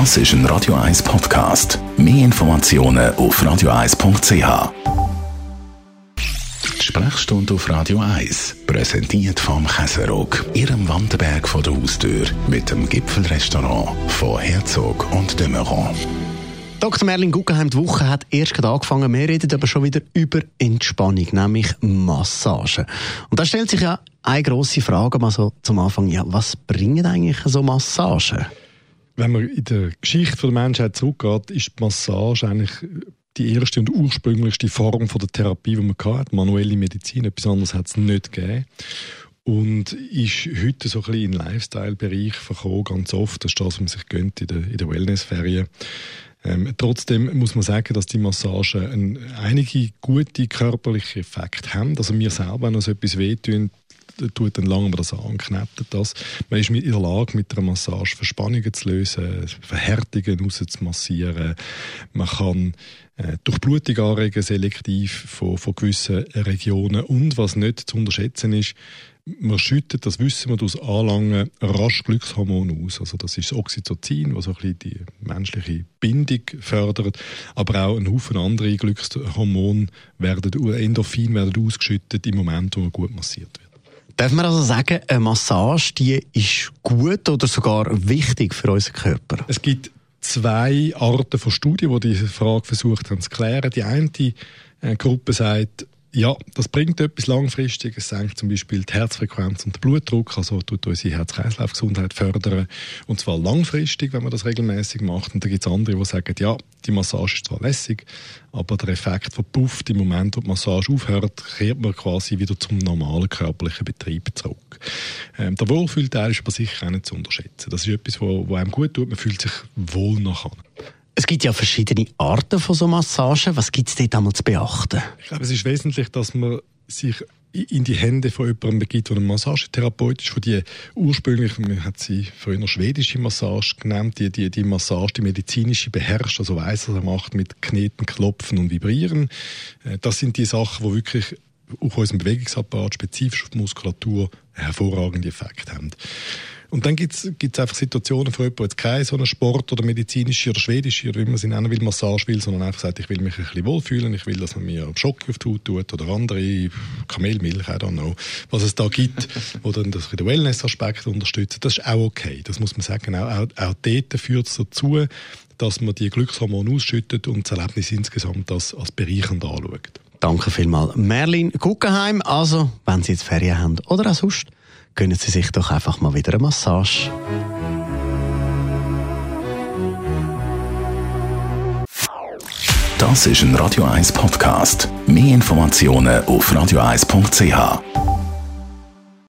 Das ist ein Radio 1 Podcast. Mehr Informationen auf radio1.ch. Die Sprechstunde auf Radio 1, präsentiert vom Käserock, Ihrem Wanderberg vor der Haustür, mit dem Gipfelrestaurant von Herzog und de Meuron. Dr. Merlin Guggenheim, die Woche hat erst gerade angefangen. Wir reden aber schon wieder über Entspannung, nämlich Massage. Und da stellt sich ja eine grosse Frage mal so zum Anfang. Ja, was bringen eigentlich so Massagen? Wenn man in der Geschichte der Menschheit zurückgeht, ist die Massage eigentlich die erste und ursprünglichste Form von der Therapie, die man hatte. Manuelle Medizin, etwas anderes hat es nicht gegeben. Und ist heute so ein bisschen in Lifestyle-Bereich verkommen, ganz oft. Das ist das, was man sich gönnt in der, in der Wellness-Ferien. Ähm, trotzdem muss man sagen, dass die Massagen ein, einige gute körperliche Effekte haben. Also mir selber, wenn uns etwas wehtun, tut dann lange das an, knettet das. Man ist in der Lage, mit einer Massage Verspannungen zu lösen, Verhärtungen rauszumassieren. Man kann äh, Durchblutung anregen, selektiv von, von gewissen Regionen. Und was nicht zu unterschätzen ist, man schüttet, das wissen wir durch Anlangen, rasch Glückshormon aus. Also das ist das Oxytocin, was so ein die menschliche Bindung fördert. Aber auch ein Haufen andere Glückshormone werden, Endorphin werden ausgeschüttet im Moment, wo man gut massiert wird. Darf man also sagen, eine Massage die ist gut oder sogar wichtig für unseren Körper? Es gibt zwei Arten von Studien, die diese Frage versucht haben zu klären. Die eine äh, Gruppe sagt, ja, das bringt etwas langfristig. Es senkt zum Beispiel die Herzfrequenz und den Blutdruck, also tut unsere Herz-Kreislauf-Gesundheit fördern. Und zwar langfristig, wenn man das regelmäßig macht. Und da gibt es andere, die sagen, ja, die Massage ist zwar lässig, aber der Effekt verpufft im Moment, wo die Massage aufhört, kehrt man quasi wieder zum normalen körperlichen Betrieb zurück. Ähm, der Wohlfühlteil ist aber sicher auch nicht zu unterschätzen. Das ist etwas, wo, einem gut tut. Man fühlt sich wohl nachher. Es gibt ja verschiedene Arten von so Massagen. Was gibt es dort einmal zu beachten? Ich glaube, es ist wesentlich, dass man sich in die Hände von jemandem begibt, der ein Massagetherapeut ist, von die ursprünglich, man hat sie früher schwedische Massage genannt, die, die, die Massage, die medizinische beherrscht, also weiss, was er macht mit Kneten, Klopfen und Vibrieren. Äh, das sind die Sachen, die wirklich auf unserem Bewegungsapparat, spezifisch auf die Muskulatur, hervorragende Effekte haben. Und dann gibt es einfach Situationen, wo jemand jetzt keine so eine Sport- oder medizinische oder schwedische oder wie man sie nennen will, Massage will, sondern einfach sagt, ich will mich ein bisschen wohlfühlen, ich will, dass man mir Schock auf die Haut tut oder andere Kamelmilch, I don't know, was es da gibt, oder das den Wellness-Aspekt unterstützen. Das ist auch okay, das muss man sagen. Auch, auch, auch dort führt es dazu, dass man die Glückshormone ausschüttet und das Erlebnis insgesamt als, als bereichernd anschaut. Danke vielmals. Merlin Guggenheim, also, wenn Sie jetzt Ferien haben oder auch sonst, gönnen Sie sich doch einfach mal wieder eine Massage. Das ist ein Radio 1 Podcast. Mehr Informationen auf radio1.ch.